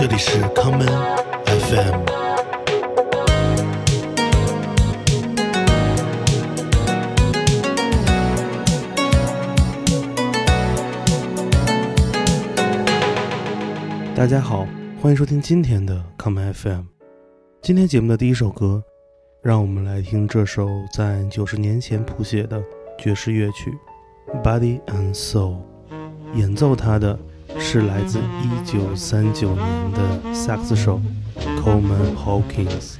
这里是 common FM。大家好，欢迎收听今天的 common FM。今天节目的第一首歌，让我们来听这首在九十年前谱写的爵士乐曲《Body and Soul》，演奏它的是来自一九三九年的萨克斯手 Coleman Hawkins。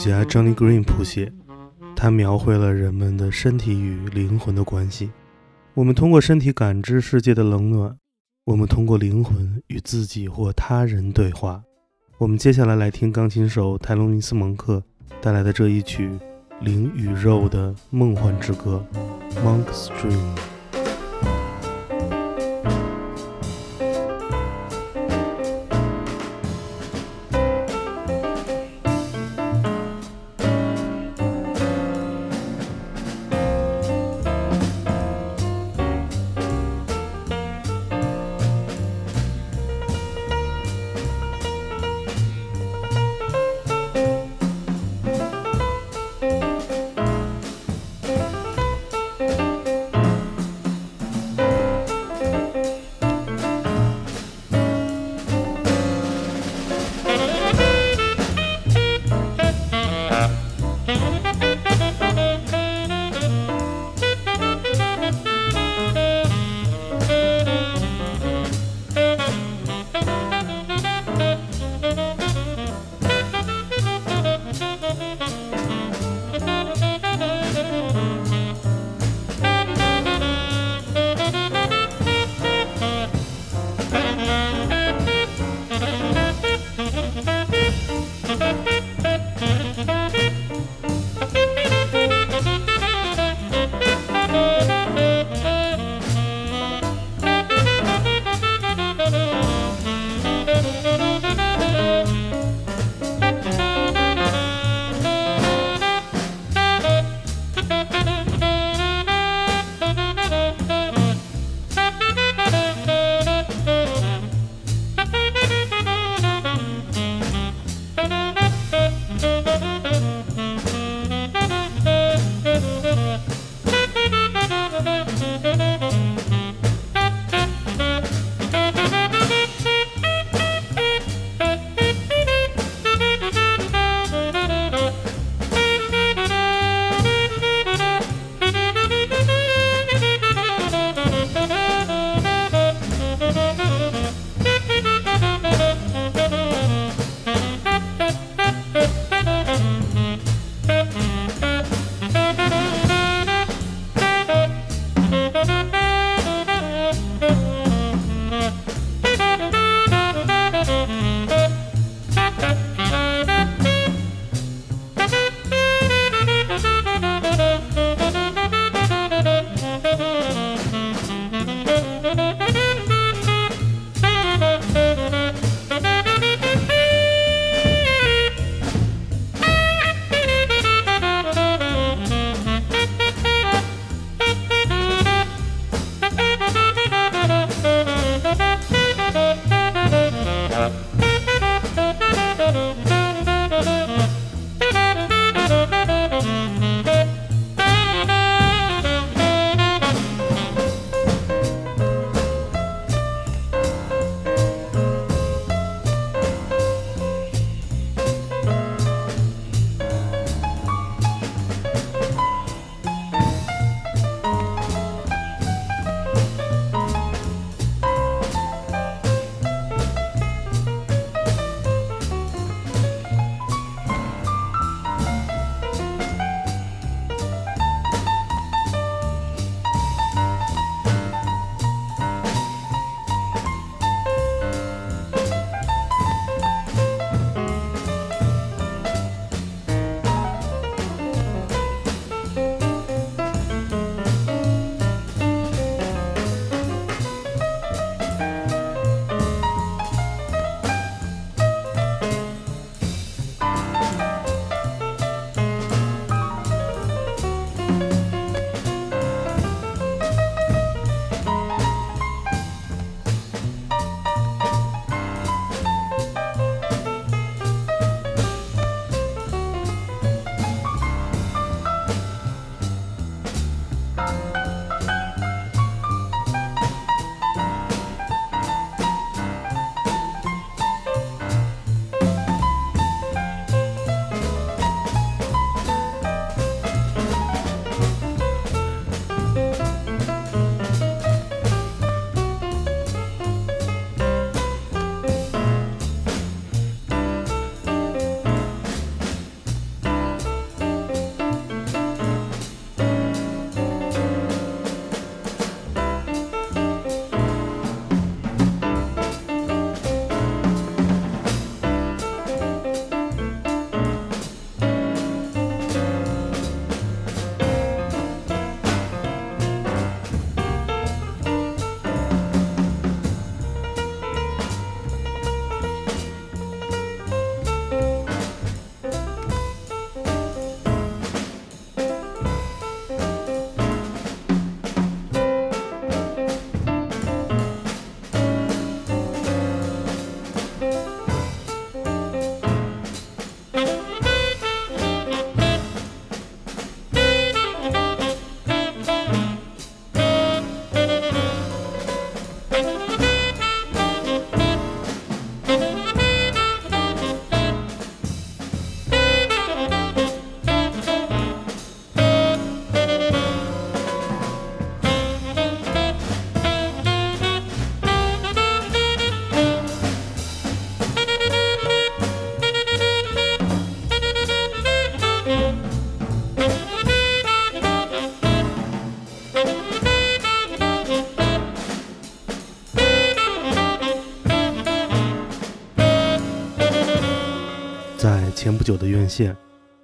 家 Johnny Green 谱写，它描绘了人们的身体与灵魂的关系。我们通过身体感知世界的冷暖，我们通过灵魂与自己或他人对话。我们接下来来听钢琴手泰隆尼斯蒙克带来的这一曲灵与肉的梦幻之歌《Monk's Dream》。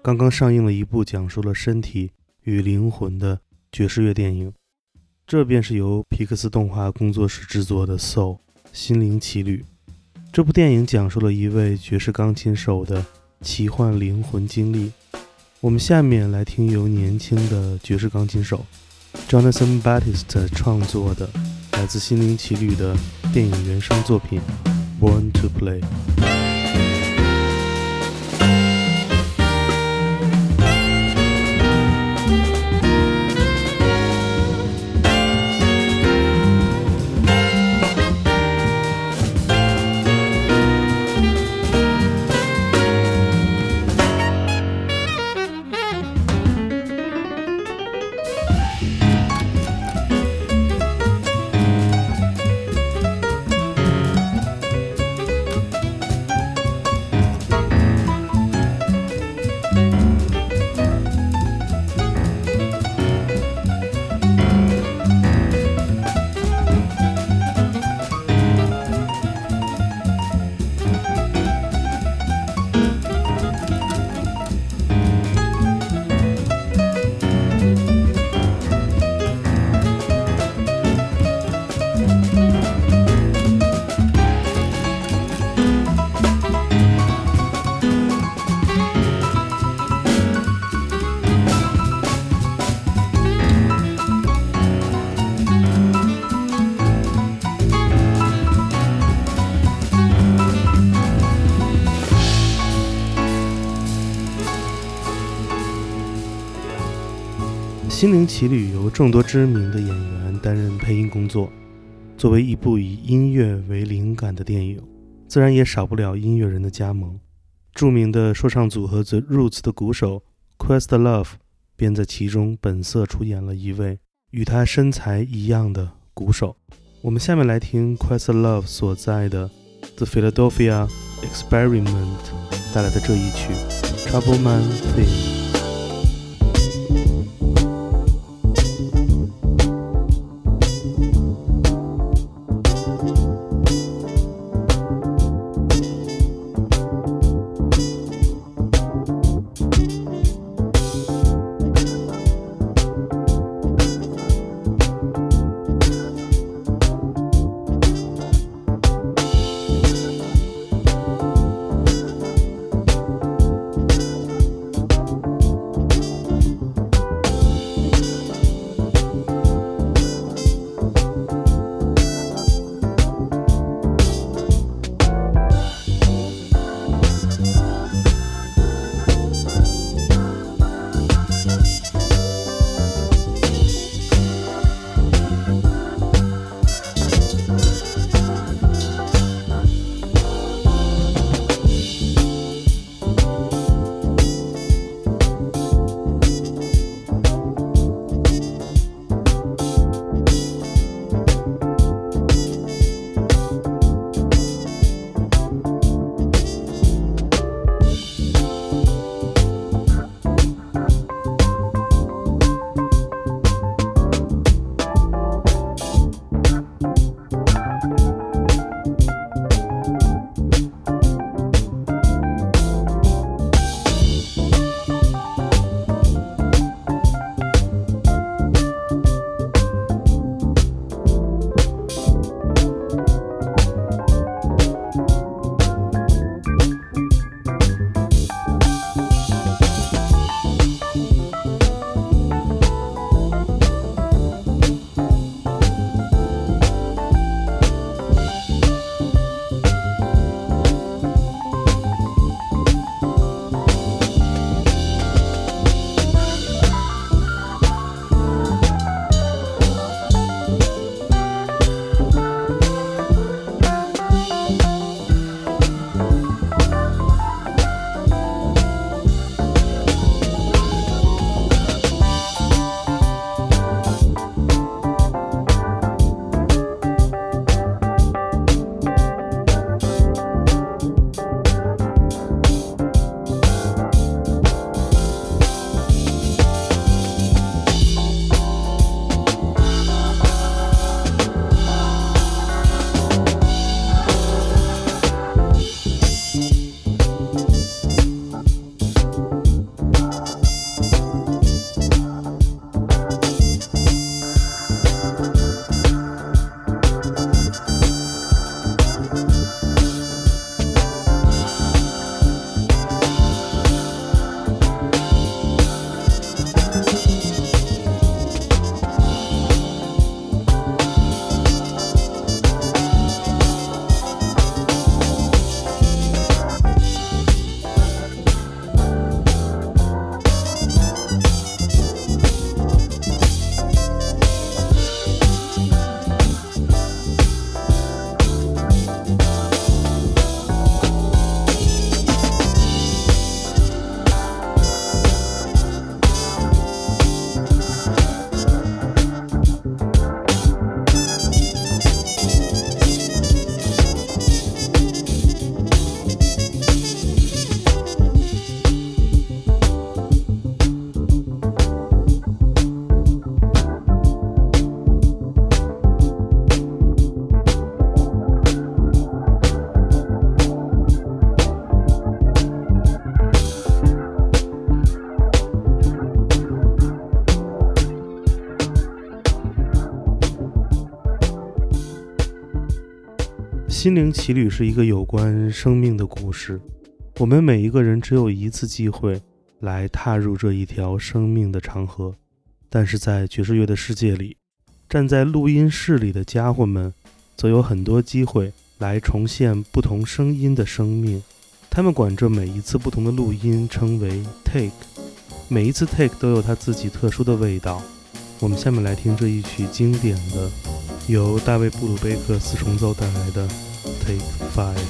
刚刚上映了一部讲述了身体与灵魂的爵士乐电影，这便是由皮克斯动画工作室制作的《Soul 心灵奇旅》。这部电影讲述了一位爵士钢琴手的奇幻灵魂经历。我们下面来听由年轻的爵士钢琴手 Jonathan Batiste 创作的来自《心灵奇旅》的电影原声作品《Born to Play》。《心灵奇旅》由众多知名的演员担任配音工作。作为一部以音乐为灵感的电影，自然也少不了音乐人的加盟。著名的说唱组合 The Roots 的鼓手 Questlove 便在其中本色出演了一位与他身材一样的鼓手。我们下面来听 Questlove 所在的 The Philadelphia Experiment 带来的这一曲《Trouble Man Theme》。心灵奇旅是一个有关生命的故事。我们每一个人只有一次机会来踏入这一条生命的长河，但是在爵士乐的世界里，站在录音室里的家伙们，则有很多机会来重现不同声音的生命。他们管这每一次不同的录音称为 take，每一次 take 都有它自己特殊的味道。我们下面来听这一曲经典的。由大卫·布鲁贝克四重奏带来的《take five.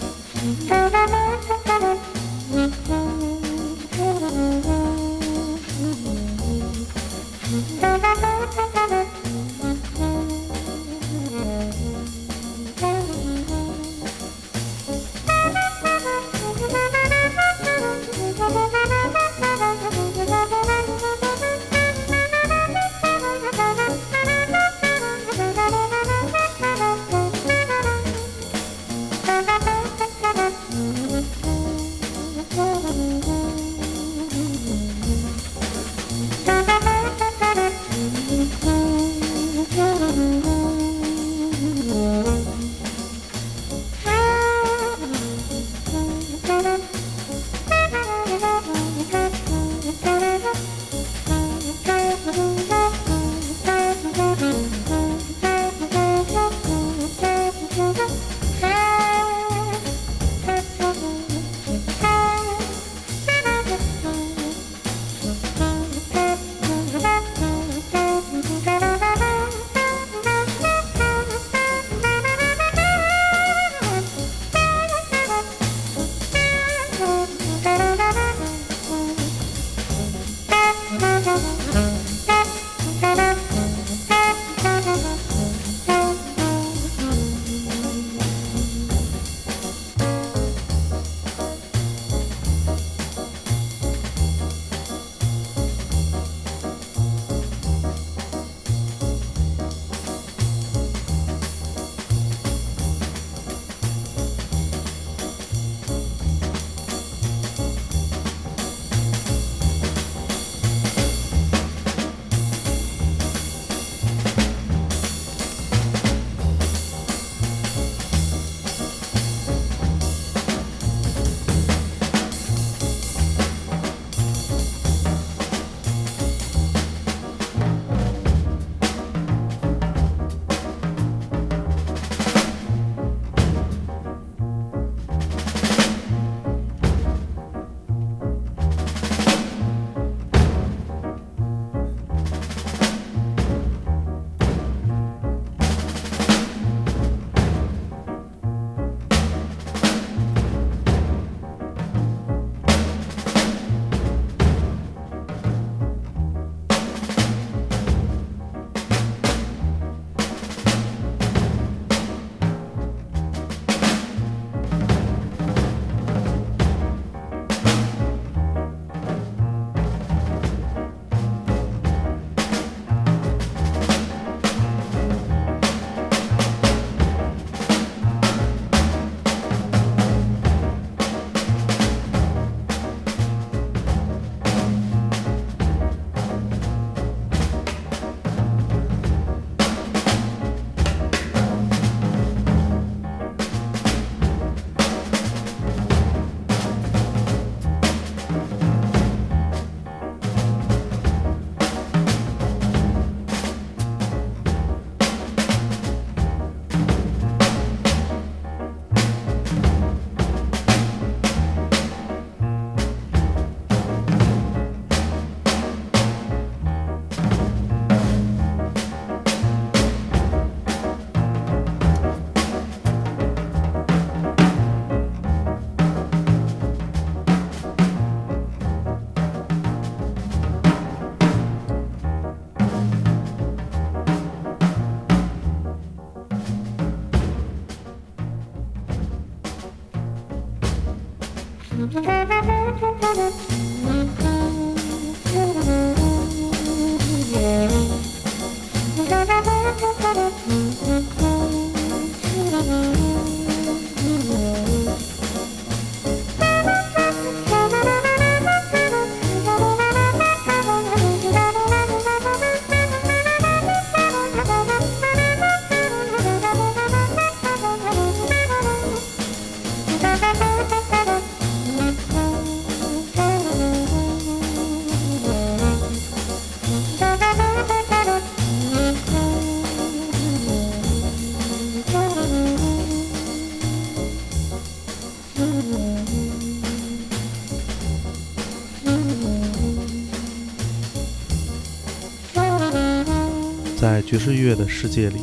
爵士乐的世界里，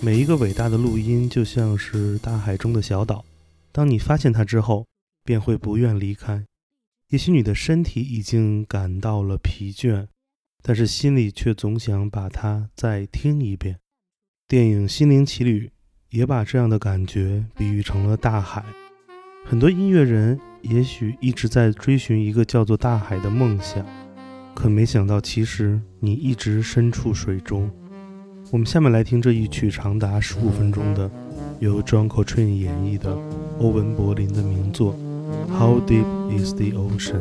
每一个伟大的录音就像是大海中的小岛。当你发现它之后，便会不愿离开。也许你的身体已经感到了疲倦，但是心里却总想把它再听一遍。电影《心灵奇旅》也把这样的感觉比喻成了大海。很多音乐人也许一直在追寻一个叫做大海的梦想，可没想到，其实你一直身处水中。我们下面来听这一曲长达十五分钟的，由 John Coltrane 演绎的欧文·柏林的名作《How Deep Is the Ocean》。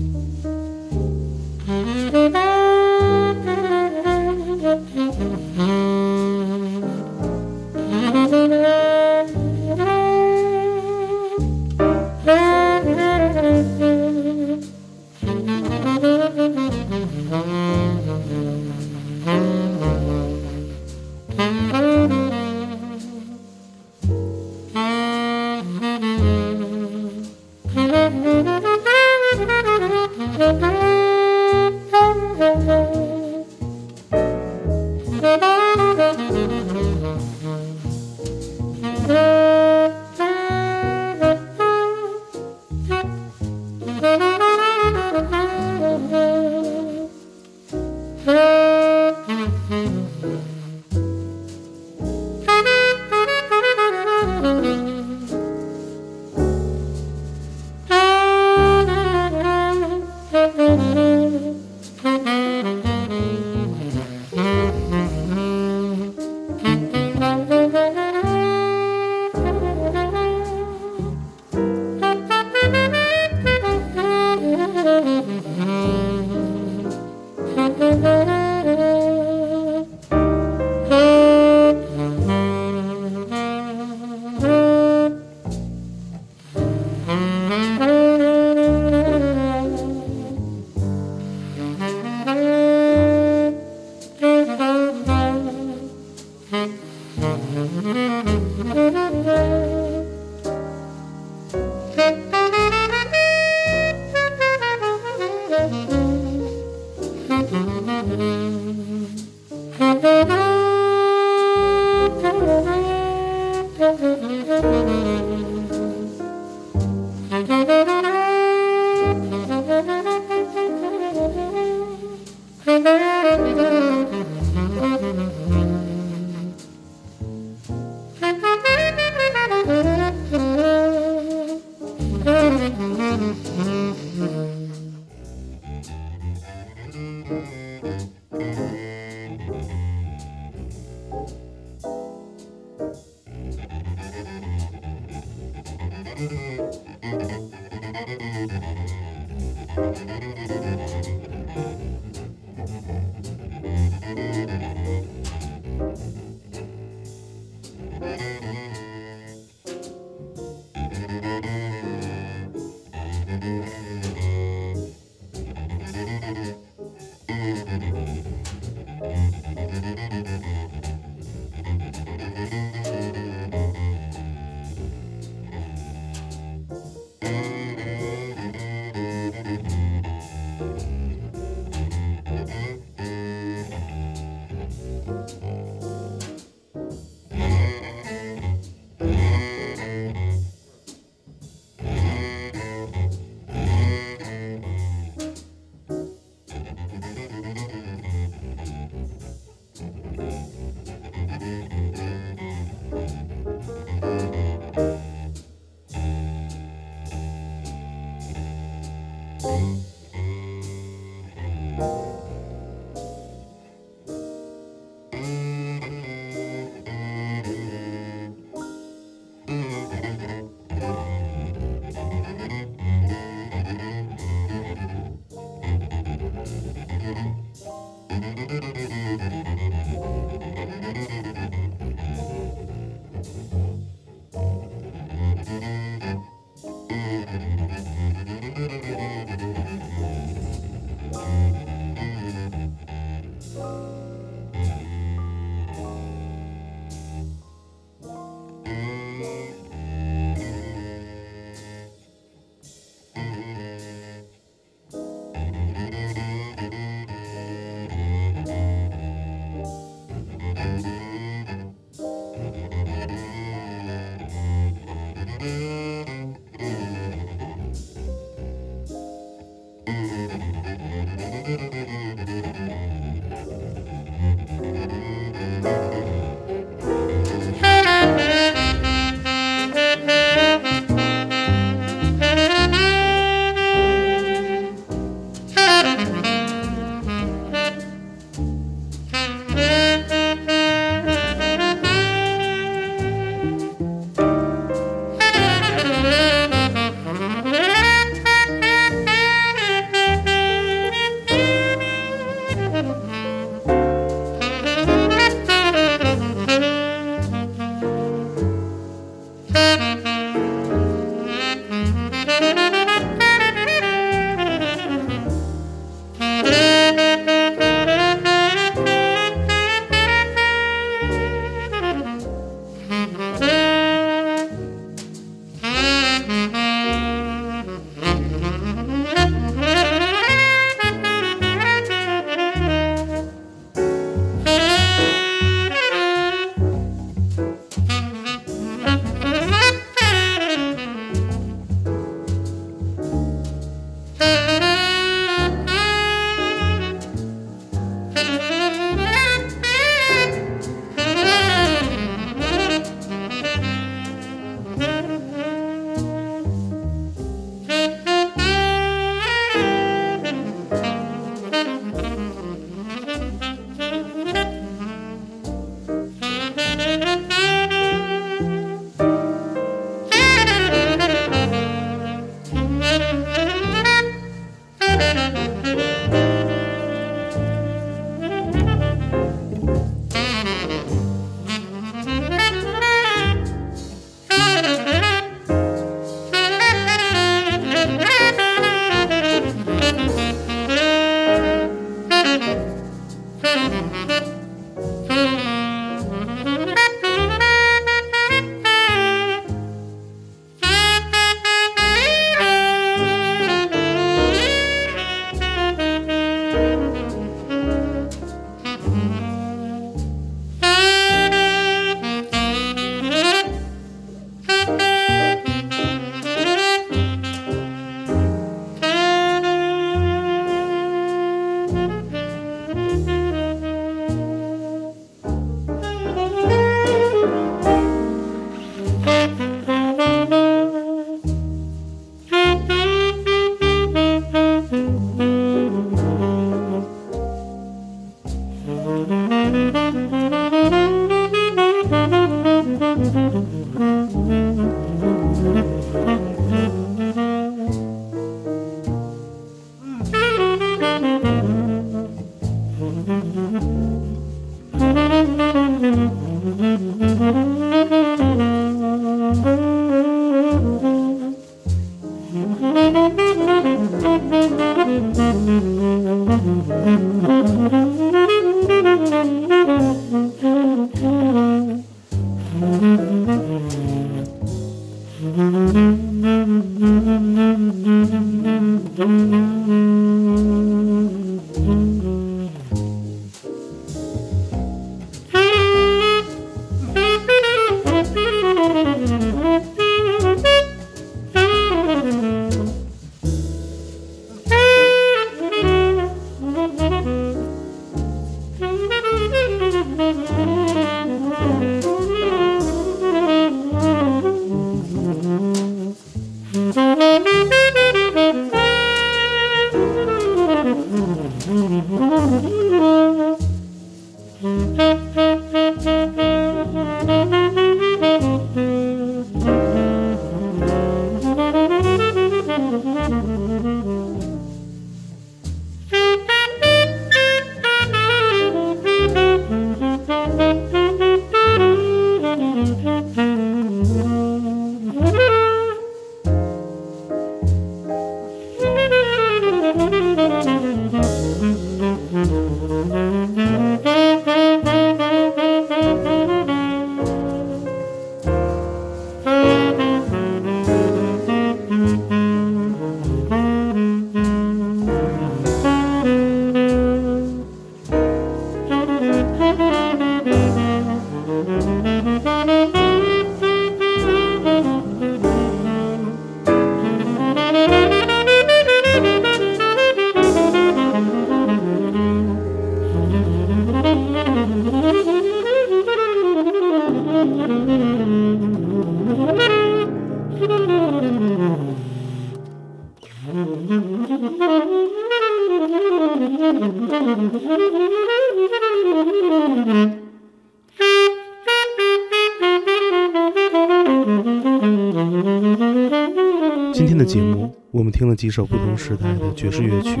时代的爵士乐曲，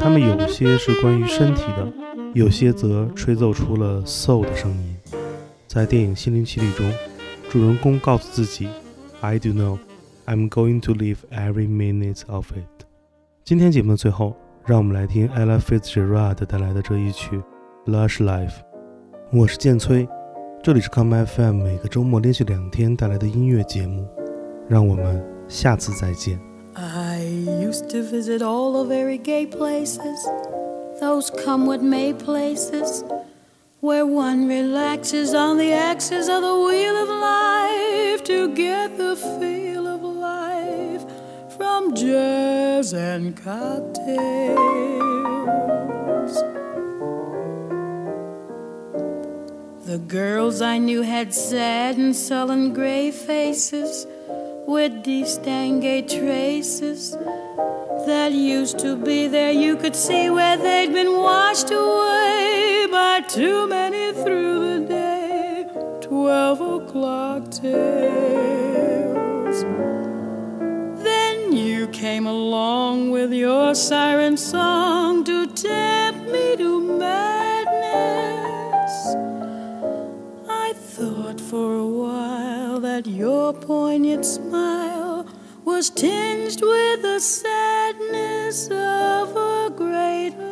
它们有些是关于身体的，有些则吹奏出了 soul 的声音。在电影《心灵奇旅》中，主人公告诉自己：“I do know, I'm going to live every minute of it。”今天节目的最后，让我们来听 Ella Fitzgerald 带来的这一曲《Lush Life》。我是剑崔，这里是 Come FM，每个周末连续两天带来的音乐节目。让我们下次再见。Used to visit all the very gay places, those come what may places, where one relaxes on the axis of the wheel of life to get the feel of life from jazz and cocktails. The girls I knew had sad and sullen gray faces with distingué traces that used to be there. You could see where they'd been washed away by too many through the day. Twelve o'clock tales. Then you came along with your siren song to tempt me to madness. I thought for a while that your poignant smile was tinged with the sadness of a great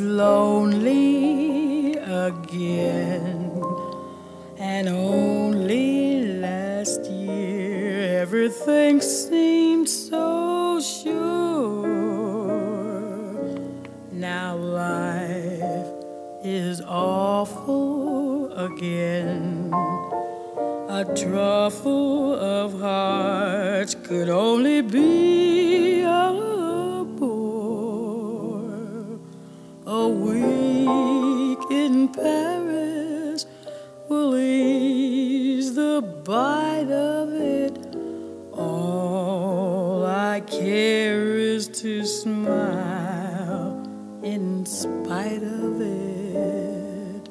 lonely again, and only last year everything seemed so sure. Now life is awful again. A truffle of hearts could only be a Paris will ease the bite of it. All I care is to smile in spite of it.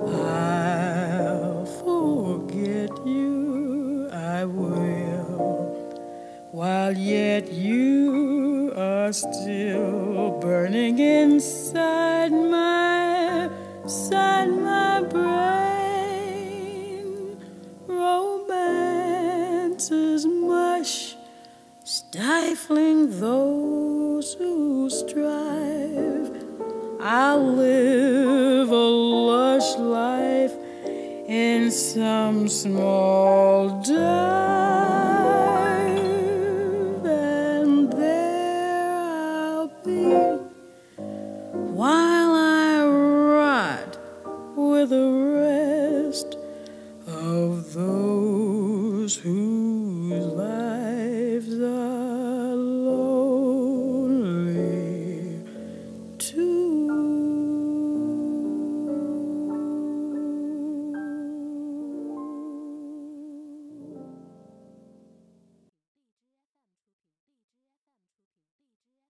I'll forget you, I will, while yet you are still burning inside my, inside my brain. Romance is mush, stifling those who strive. I'll live a lush life in some small dive, the rest of those who